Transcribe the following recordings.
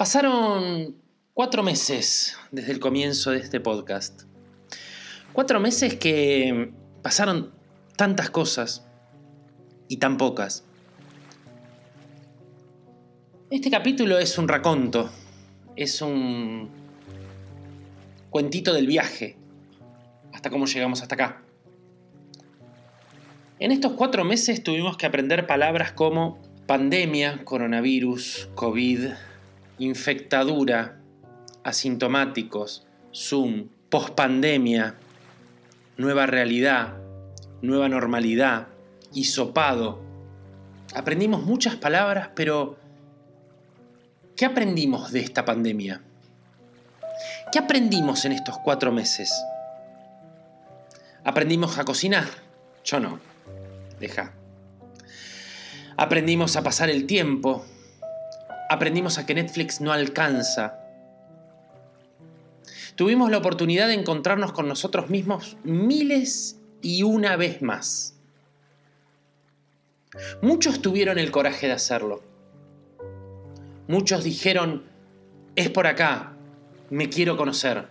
Pasaron cuatro meses desde el comienzo de este podcast. Cuatro meses que pasaron tantas cosas y tan pocas. Este capítulo es un raconto, es un cuentito del viaje, hasta cómo llegamos hasta acá. En estos cuatro meses tuvimos que aprender palabras como pandemia, coronavirus, COVID, infectadura, asintomáticos, Zoom, pospandemia, nueva realidad, nueva normalidad, hisopado. Aprendimos muchas palabras, pero ¿qué aprendimos de esta pandemia? ¿Qué aprendimos en estos cuatro meses? Aprendimos a cocinar. Yo no. Deja. Aprendimos a pasar el tiempo, aprendimos a que Netflix no alcanza. Tuvimos la oportunidad de encontrarnos con nosotros mismos miles y una vez más. Muchos tuvieron el coraje de hacerlo. Muchos dijeron, es por acá, me quiero conocer.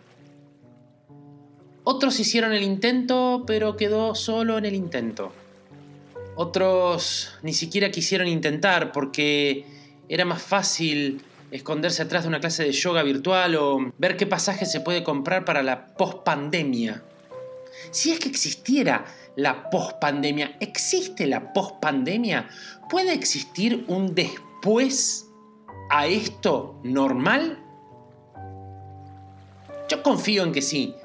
Otros hicieron el intento, pero quedó solo en el intento. Otros ni siquiera quisieron intentar porque era más fácil esconderse atrás de una clase de yoga virtual o ver qué pasaje se puede comprar para la pospandemia. Si es que existiera la pospandemia, ¿existe la pospandemia? ¿Puede existir un después a esto normal? Yo confío en que sí.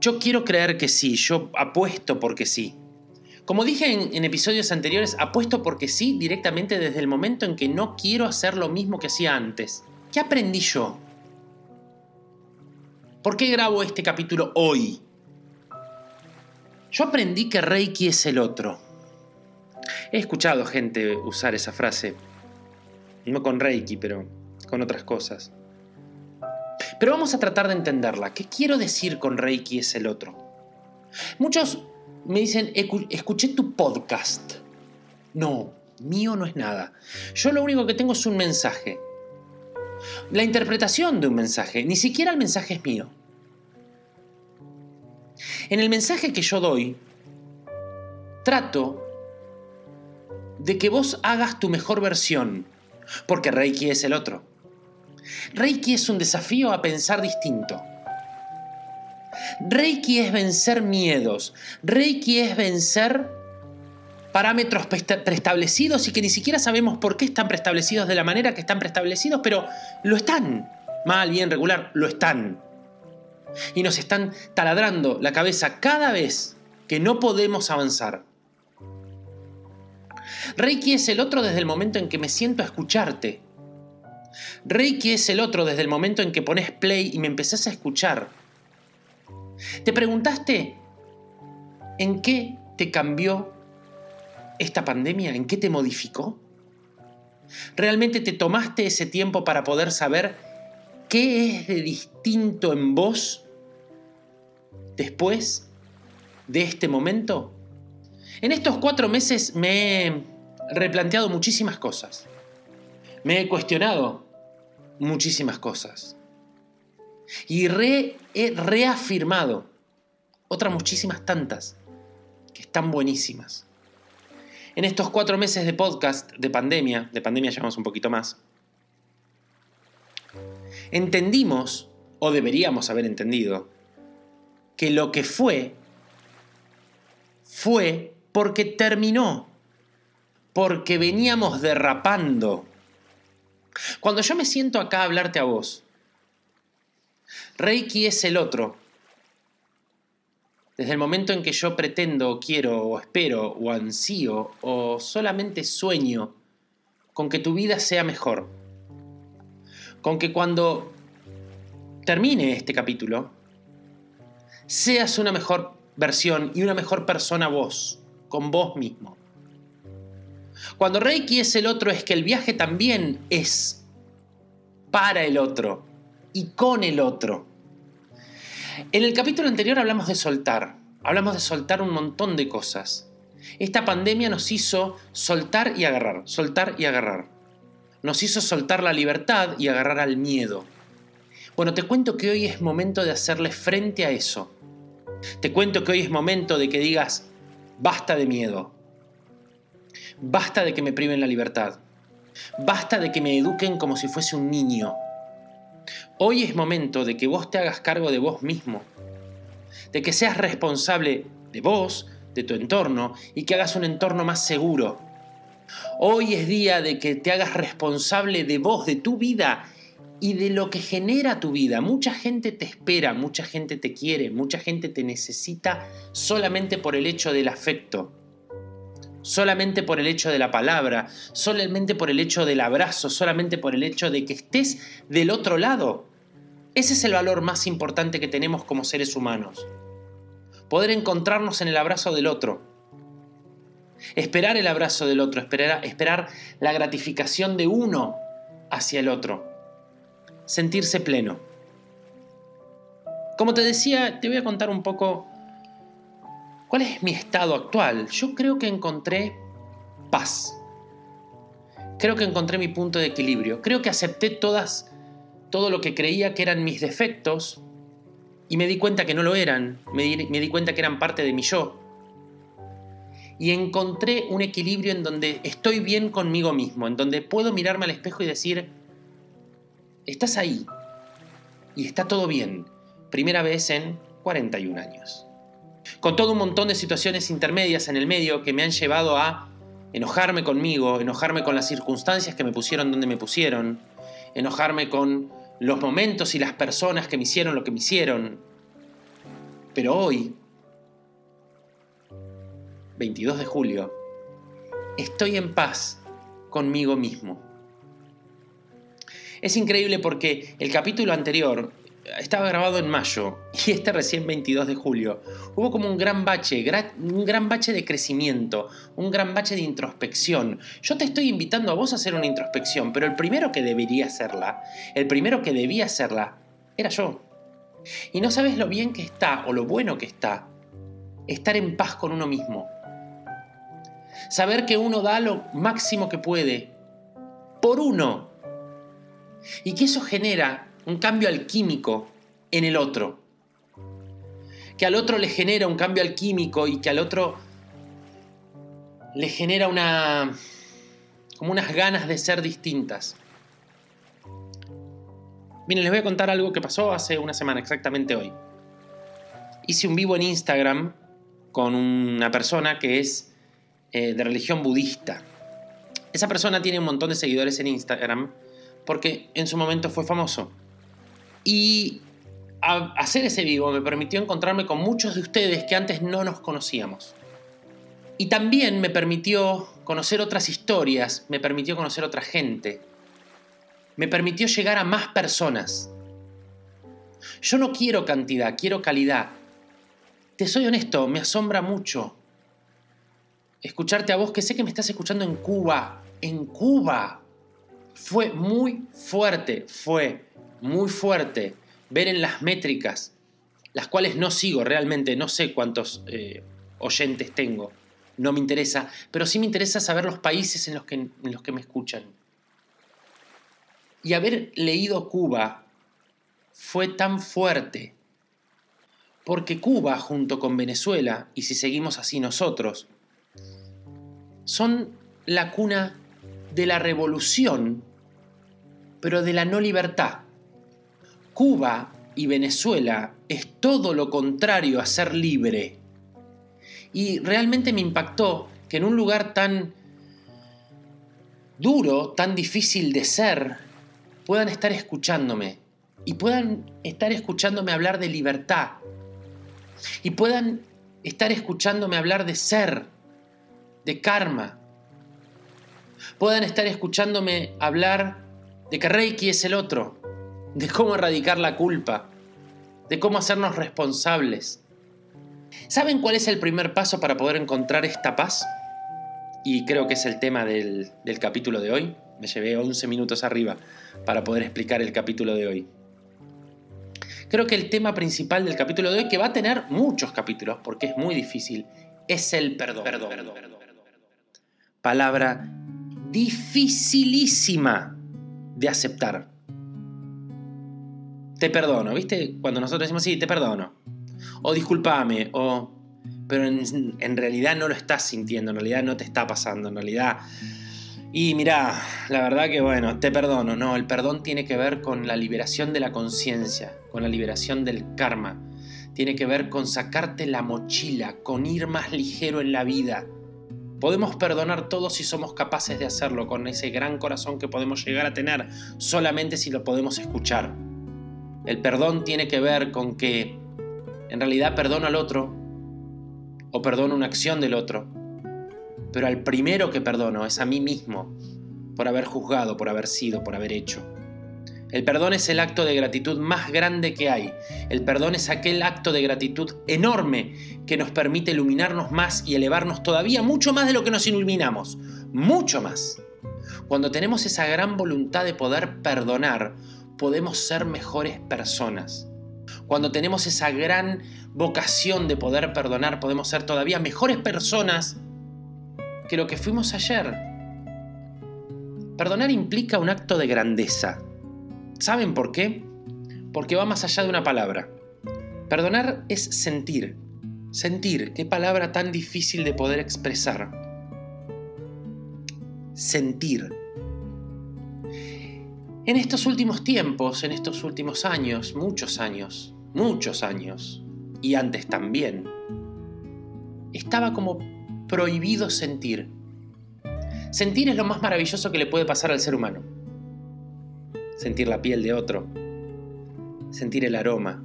Yo quiero creer que sí. Yo apuesto porque sí. Como dije en, episodios anteriores, apuesto porque sí directamente desde el momento en que no quiero hacer lo mismo que hacía antes. ¿Qué aprendí yo? ¿Por qué grabo este capítulo hoy? Yo aprendí que Reiki es el otro. He escuchado gente usar esa frase. No con Reiki, pero con otras cosas. Pero vamos a tratar de entenderla. ¿Qué quiero decir con Reiki es el otro? Muchos me dicen, escuché tu podcast. No, mío no es nada. Yo lo único que tengo es un mensaje. La interpretación de un mensaje, ni siquiera el mensaje es mío. En el mensaje que yo doy, trato de que vos hagas tu mejor versión, porque Reiki es el otro. Reiki es un desafío a pensar distinto. Reiki es vencer miedos. Reiki es vencer parámetros preestablecidos y que ni siquiera sabemos por qué están preestablecidos de la manera que están preestablecidos, pero lo están. Mal, bien, regular, lo están. Y nos están taladrando la cabeza cada vez que no podemos avanzar. Reiki es el otro desde el momento en que me siento a escucharte. Reiki es el otro desde el momento en que pones play y me empezás a escuchar ¿Te preguntaste en qué te cambió esta pandemia? ¿En qué te modificó? ¿Realmente te tomaste ese tiempo para poder saber qué es de distinto en vos después de este momento? En estos cuatro meses me he replanteado muchísimas cosas. Me he cuestionado muchísimas cosas. Y he reafirmado otras muchísimas tantas que están buenísimas. En estos cuatro meses de podcast de pandemia, de pandemia llevamos un poquito más, entendimos, o deberíamos haber entendido, que lo que fue, fue porque terminó, porque veníamos derrapando. Cuando yo me siento acá a hablarte a vos, Reiki es el otro. Desde el momento en que yo pretendo, quiero, o espero, o ansío, o solamente sueño con que tu vida sea mejor. Con que cuando termine este capítulo, seas una mejor versión y una mejor persona vos, con vos mismo. Cuando Reiki es el otro, es que el viaje también es para el otro y con el otro. En el capítulo anterior hablamos de soltar, hablamos de soltar un montón de cosas. Esta pandemia nos hizo soltar y agarrar, soltar y agarrar. nos hizo soltar la libertad y agarrar al miedo. Bueno, te cuento que hoy es momento de hacerle frente a eso. Te cuento que hoy es momento de que digas, basta de miedo. Basta de que me priven la libertad. Basta de que me eduquen como si fuese un niño. Hoy es momento de que vos te hagas cargo de vos mismo. De que seas responsable de vos, de tu entorno y que hagas un entorno más seguro. Hoy es día de que te hagas responsable de vos, de tu vida y de lo que genera tu vida. Mucha gente te espera, mucha gente te quiere, mucha gente te necesita solamente por el hecho del afecto, solamente por el hecho de la palabra, solamente por el hecho del abrazo, solamente por el hecho de que estés del otro lado. Ese es el valor más importante que tenemos como seres humanos. Poder encontrarnos en el abrazo del otro. Esperar el abrazo del otro, esperar, la gratificación de uno hacia el otro sentirse pleno. Como te decía, te voy a contar un poco cuál es mi estado actual. Yo creo que encontré paz. Creo que encontré mi punto de equilibrio. Creo que acepté todas todo lo que creía que eran mis defectos y me di cuenta que no lo eran. Me di, me di cuenta que eran parte de mi yo. Y encontré un equilibrio en donde estoy bien conmigo mismo, en donde puedo mirarme al espejo y decir, estás ahí y está todo bien. Primera vez en 41 años. Con todo un montón de situaciones intermedias en el medio que me han llevado a enojarme conmigo, enojarme con las circunstancias que me pusieron donde me pusieron, enojarme con los momentos y las personas que me hicieron lo que me hicieron. Pero hoy, 22 de julio, estoy en paz conmigo mismo. Es increíble porque el capítulo anterior estaba grabado en mayo y este recién 22 de julio. Hubo como un gran bache, un gran bache de crecimiento, un gran bache de introspección. Yo te estoy invitando a vos a hacer una introspección, pero el primero que debería hacerla, el primero que debía hacerla, era yo. Y no sabes lo bien que está o lo bueno que está estar en paz con uno mismo. Saber que uno da lo máximo que puede por uno y que eso genera un cambio alquímico en el otro. Que al otro le genera un cambio alquímico y que al otro le genera una como unas ganas de ser distintas. Miren, les voy a contar algo que pasó hace una semana, exactamente hoy. Hice un vivo en Instagram con una persona que es eh, de religión budista. Esa persona tiene un montón de seguidores en Instagram porque en su momento fue famoso. Y hacer ese vivo me permitió encontrarme con muchos de ustedes que antes no nos conocíamos. Y también me permitió conocer otras historias, me permitió conocer otra gente, me permitió llegar a más personas. Yo no quiero cantidad, quiero calidad. Te soy honesto, me asombra mucho escucharte a vos, que sé que me estás escuchando en Cuba, en Cuba, fue muy fuerte, fue muy fuerte ver en las métricas, las cuales no sigo realmente, no sé cuántos eh, oyentes tengo, no me interesa, pero sí me interesa saber los países en los, que, en los que me escuchan. Y haber leído Cuba fue tan fuerte, porque Cuba junto con Venezuela, y si seguimos así nosotros, son la cuna de la revolución, pero de la no libertad. Cuba y Venezuela es todo lo contrario a ser libre. Y realmente me impactó que en un lugar tan duro, tan difícil de ser, puedan estar escuchándome y puedan estar escuchándome hablar de libertad y puedan estar escuchándome hablar de ser, de karma, puedan estar escuchándome hablar de que Reiki es el otro, de cómo erradicar la culpa, de cómo hacernos responsables. ¿Saben cuál es el primer paso para poder encontrar esta paz? Y creo que es el tema del, del capítulo de hoy. Me llevé 11 minutos arriba para poder explicar el capítulo de hoy. Creo que el tema principal del capítulo de hoy, que va a tener muchos capítulos porque es muy difícil, es el perdón. perdón, perdón, perdón. Palabra dificilísima de aceptar. Te perdono, ¿viste? Cuando nosotros decimos, sí, te perdono. O discúlpame, o... Pero en, realidad no lo estás sintiendo, en realidad no te está pasando, en realidad... Y mira, la verdad que bueno, te perdono, no, el perdón tiene que ver con la liberación de la conciencia, con la liberación del karma, tiene que ver con sacarte la mochila, con ir más ligero en la vida, Podemos perdonar todo si somos capaces de hacerlo con ese gran corazón que podemos llegar a tener solamente si lo podemos escuchar. El perdón tiene que ver con que en realidad perdono al otro o perdono una acción del otro, pero al primero que perdono es a mí mismo por haber juzgado, por haber sido, por haber hecho. El perdón es el acto de gratitud más grande que hay. El perdón es aquel acto de gratitud enorme que nos permite iluminarnos más y elevarnos todavía mucho más de lo que nos iluminamos. Mucho más. Cuando tenemos esa gran voluntad de poder perdonar, podemos ser mejores personas. Cuando tenemos esa gran vocación de poder perdonar, podemos ser todavía mejores personas que lo que fuimos ayer. Perdonar implica un acto de grandeza. ¿Saben por qué? Porque va más allá de una palabra. Perdonar es sentir. Sentir, qué palabra tan difícil de poder expresar. Sentir. En estos últimos tiempos, en estos últimos años, muchos años, muchos años, y antes también, estaba como prohibido sentir. Sentir es lo más maravilloso que le puede pasar al ser humano sentir la piel de otro, sentir el aroma,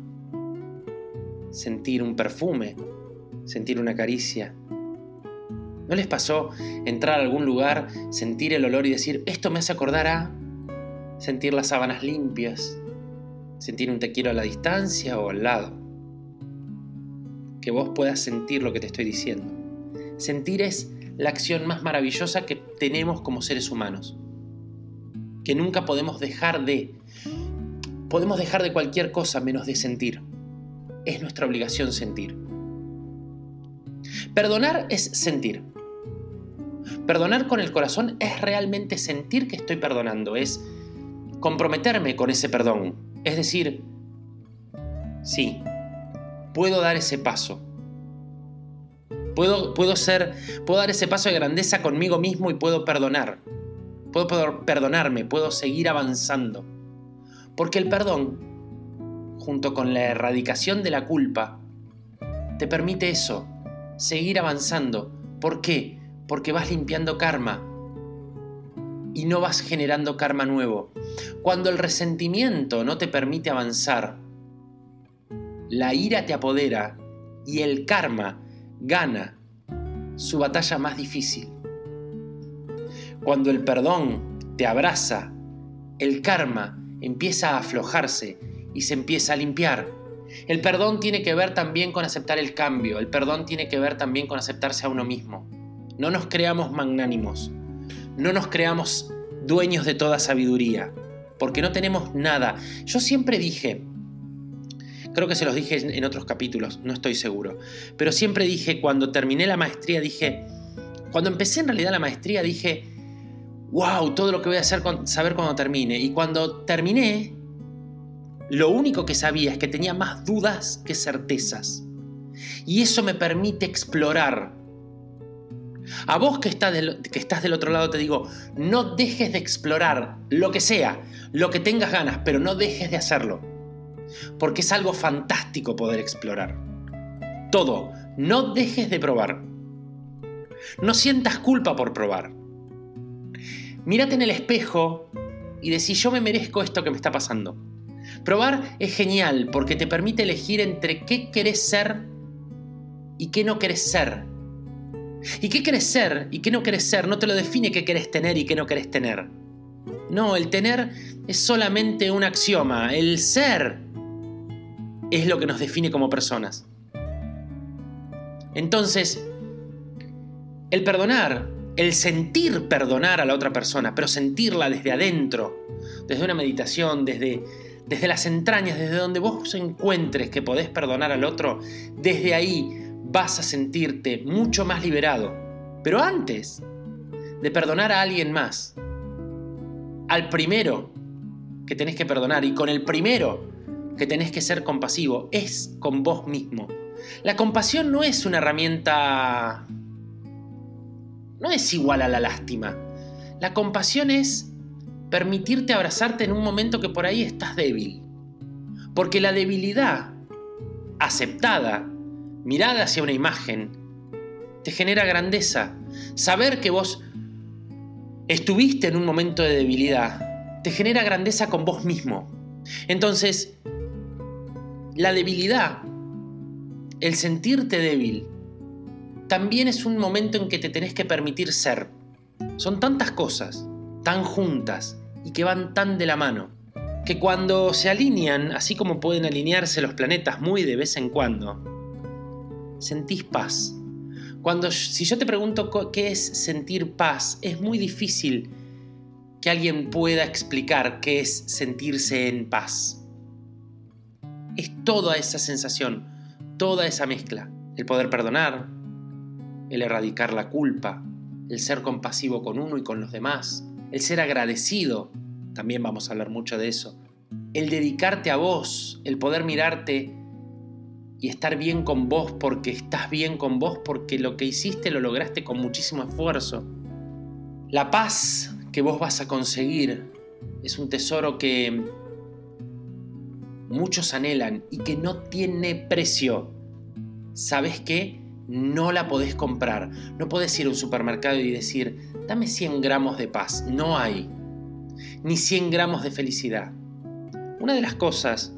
sentir un perfume, sentir una caricia. ¿No les pasó entrar a algún lugar, sentir el olor y decir, esto me hace acordar a sentir las sábanas limpias, sentir un te quiero a la distancia o al lado? Que vos puedas sentir lo que te estoy diciendo. Sentir es la acción más maravillosa que tenemos como seres humanos que nunca podemos dejar de. Podemos dejar de cualquier cosa menos de sentir. Es nuestra obligación sentir. Perdonar es sentir. Perdonar con el corazón es realmente sentir que estoy perdonando, es comprometerme con ese perdón. Es decir, sí, puedo dar ese paso. Puedo, puedo, ser, puedo dar ese paso de grandeza conmigo mismo y puedo perdonar. Puedo perdonarme, puedo seguir avanzando. Porque el perdón, junto con la erradicación de la culpa, te permite eso, seguir avanzando. ¿Por qué? Porque vas limpiando karma y no vas generando karma nuevo. Cuando el resentimiento no te permite avanzar, la ira te apodera y el karma gana su batalla más difícil. Cuando el perdón te abraza, el karma empieza a aflojarse y se empieza a limpiar. El perdón tiene que ver también con aceptar el cambio, el perdón tiene que ver también con aceptarse a uno mismo. No nos creamos magnánimos, no nos creamos dueños de toda sabiduría, porque no tenemos nada. Yo siempre dije, creo que se los dije en otros capítulos, no estoy seguro, pero siempre dije, cuando terminé la maestría, dije, cuando empecé en realidad la maestría, dije, wow, todo lo que voy a hacer saber cuando termine. Y cuando terminé, lo único que sabía es que tenía más dudas que certezas. Y eso me permite explorar. A vos que estás, del, estás del otro lado te digo, no dejes de explorar lo que sea, lo que tengas ganas, pero no dejes de hacerlo. Porque es algo fantástico poder explorar. Todo, no dejes de probar. No sientas culpa por probar. Mírate en el espejo y decís, yo me merezco esto que me está pasando. Probar es genial porque te permite elegir entre qué querés ser y qué no querés ser. Y qué querés ser y qué no querés ser no te lo define qué querés tener y qué no querés tener. No, el tener es solamente un axioma. El ser es lo que nos define como personas. Entonces, el perdonar el sentir perdonar a la otra persona, pero sentirla desde adentro, desde una meditación, desde, desde las entrañas, desde donde vos encuentres que podés perdonar al otro, desde ahí vas a sentirte mucho más liberado. Pero antes, de perdonar a alguien más, al primero que tenés que perdonar y con el primero que tenés que ser compasivo es con vos mismo. La compasión no es una herramienta... no es igual a la lástima. La compasión es permitirte abrazarte en un momento que por ahí estás débil. Porque la debilidad aceptada, mirada hacia una imagen, te genera grandeza. Saber que vos estuviste en un momento de debilidad te genera grandeza con vos mismo. Entonces, la debilidad, el sentirte débil, también es un momento en que te tenés que permitir ser. Son tantas cosas, tan juntas y que van tan de la mano, que cuando se alinean, así como pueden alinearse los planetas muy de vez en cuando, sentís paz. Cuando si yo te pregunto qué es sentir paz, es muy difícil que alguien pueda explicar qué es sentirse en paz es toda esa sensación, toda esa mezcla. El poder perdonar, el erradicar la culpa, el ser compasivo con uno y con los demás, el ser agradecido, también vamos a hablar mucho de eso, el dedicarte a vos, el poder mirarte y estar bien con vos porque estás bien con vos porque lo que hiciste lo lograste con muchísimo esfuerzo. La paz que vos vas a conseguir es un tesoro que muchos anhelan y que no tiene precio, ¿sabes qué? No la podés comprar. No podés ir a un supermercado y decir, dame 100 gramos de paz. No hay. Ni 100 gramos de felicidad. Una de las cosas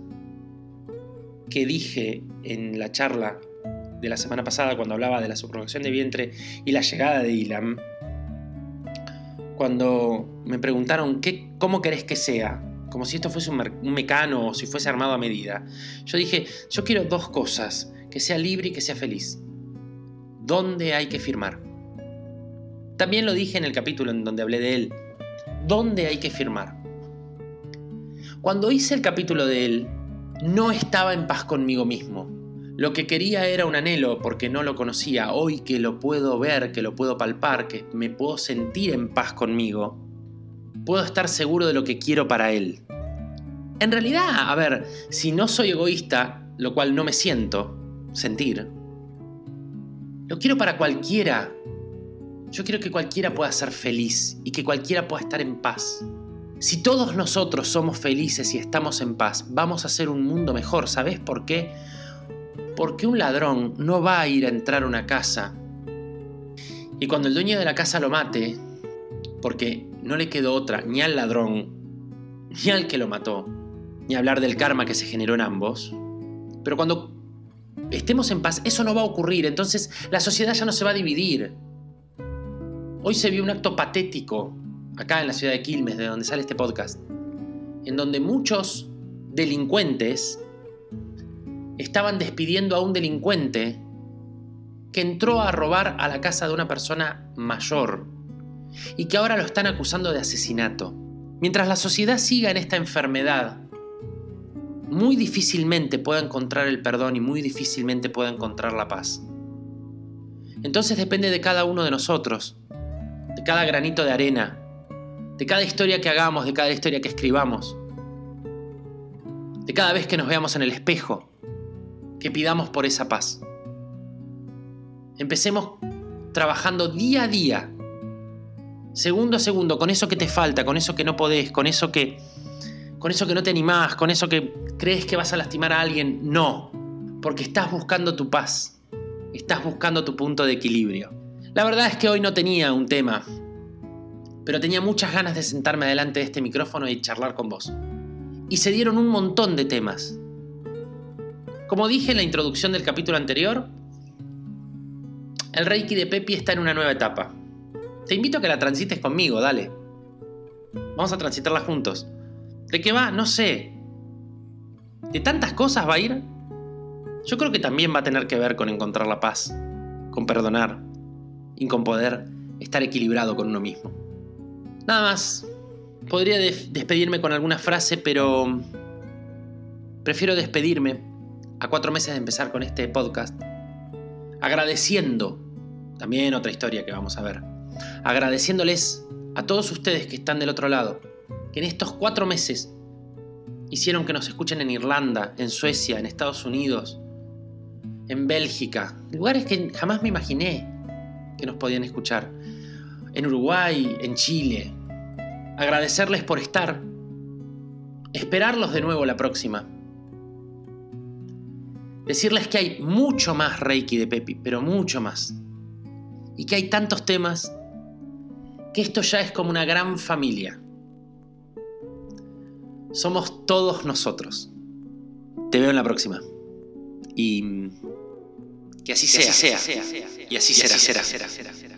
que dije en la charla de la semana pasada cuando hablaba de la subrogación de vientre y la llegada de Ilam, cuando me preguntaron ¿qué, cómo querés que sea, como si esto fuese un, mecano o si fuese armado a medida. Yo dije, yo quiero dos cosas, que sea libre y que sea feliz. ¿Dónde hay que firmar? También lo dije en el capítulo en donde hablé de él. ¿Dónde hay que firmar? Cuando hice el capítulo de él, no estaba en paz conmigo mismo. Lo que quería era un anhelo porque no lo conocía. Hoy que lo puedo ver, que lo puedo palpar, que me puedo sentir en paz conmigo, puedo estar seguro de lo que quiero para él. En realidad, a ver, si no soy egoísta, lo cual no me siento sentir, lo quiero para cualquiera. Yo quiero que cualquiera pueda ser feliz y que cualquiera pueda estar en paz. Si todos nosotros somos felices y estamos en paz, vamos a hacer un mundo mejor. ¿Sabes por qué? Porque un ladrón no va a ir a entrar a una casa y cuando el dueño de la casa lo mate, porque no le quedó otra ni al ladrón, ni al que lo mató, ni hablar del karma que se generó en ambos. Pero cuando estemos en paz, eso no va a ocurrir, entonces la sociedad ya no se va a dividir. Hoy se vio un acto patético acá en la ciudad de Quilmes, de donde sale este podcast, en donde muchos delincuentes estaban despidiendo a un delincuente que entró a robar a la casa de una persona mayor y que ahora lo están acusando de asesinato. Mientras la sociedad siga en esta enfermedad, muy difícilmente pueda encontrar el perdón y muy difícilmente pueda encontrar la paz. Entonces depende de cada uno de nosotros, de cada granito de arena, de cada historia que hagamos, de cada historia que escribamos, de cada vez que nos veamos en el espejo, que pidamos por esa paz. Empecemos trabajando día a día segundo a segundo, con eso que te falta, con eso que no podés, con eso que, con eso que no te animás, con eso que crees que vas a lastimar a alguien. No, porque estás buscando tu paz, estás buscando tu punto de equilibrio. La verdad es que hoy no tenía un tema, pero tenía muchas ganas de sentarme delante de este micrófono y charlar con vos. Y se dieron un montón de temas. Como dije en la introducción del capítulo anterior, el Reiki de Pepi está en una nueva etapa. Te invito a que la transites conmigo, dale. Vamos a transitarla juntos. ¿De qué va? No sé. ¿De tantas cosas va a ir? Yo creo que también va a tener que ver con encontrar la paz, con perdonar y con poder estar equilibrado con uno mismo. Nada más. Podría despedirme con alguna frase, pero prefiero despedirme a cuatro meses de empezar con este podcast, agradeciendo, también otra historia que vamos a ver, agradeciéndoles a todos ustedes que están del otro lado, que en estos cuatro meses hicieron que nos escuchen en Irlanda, en Suecia, en Estados Unidos, en Bélgica, lugares que jamás me imaginé que nos podían escuchar, en Uruguay, en Chile. Agradecerles por estar, esperarlos de nuevo la próxima. Decirles que hay mucho más Reiki de Pepi, pero mucho más. Y que hay tantos temas que esto ya es como una gran familia. Somos todos nosotros. Te veo en la próxima. Y que así, sea, sea, Y así, será, será. será.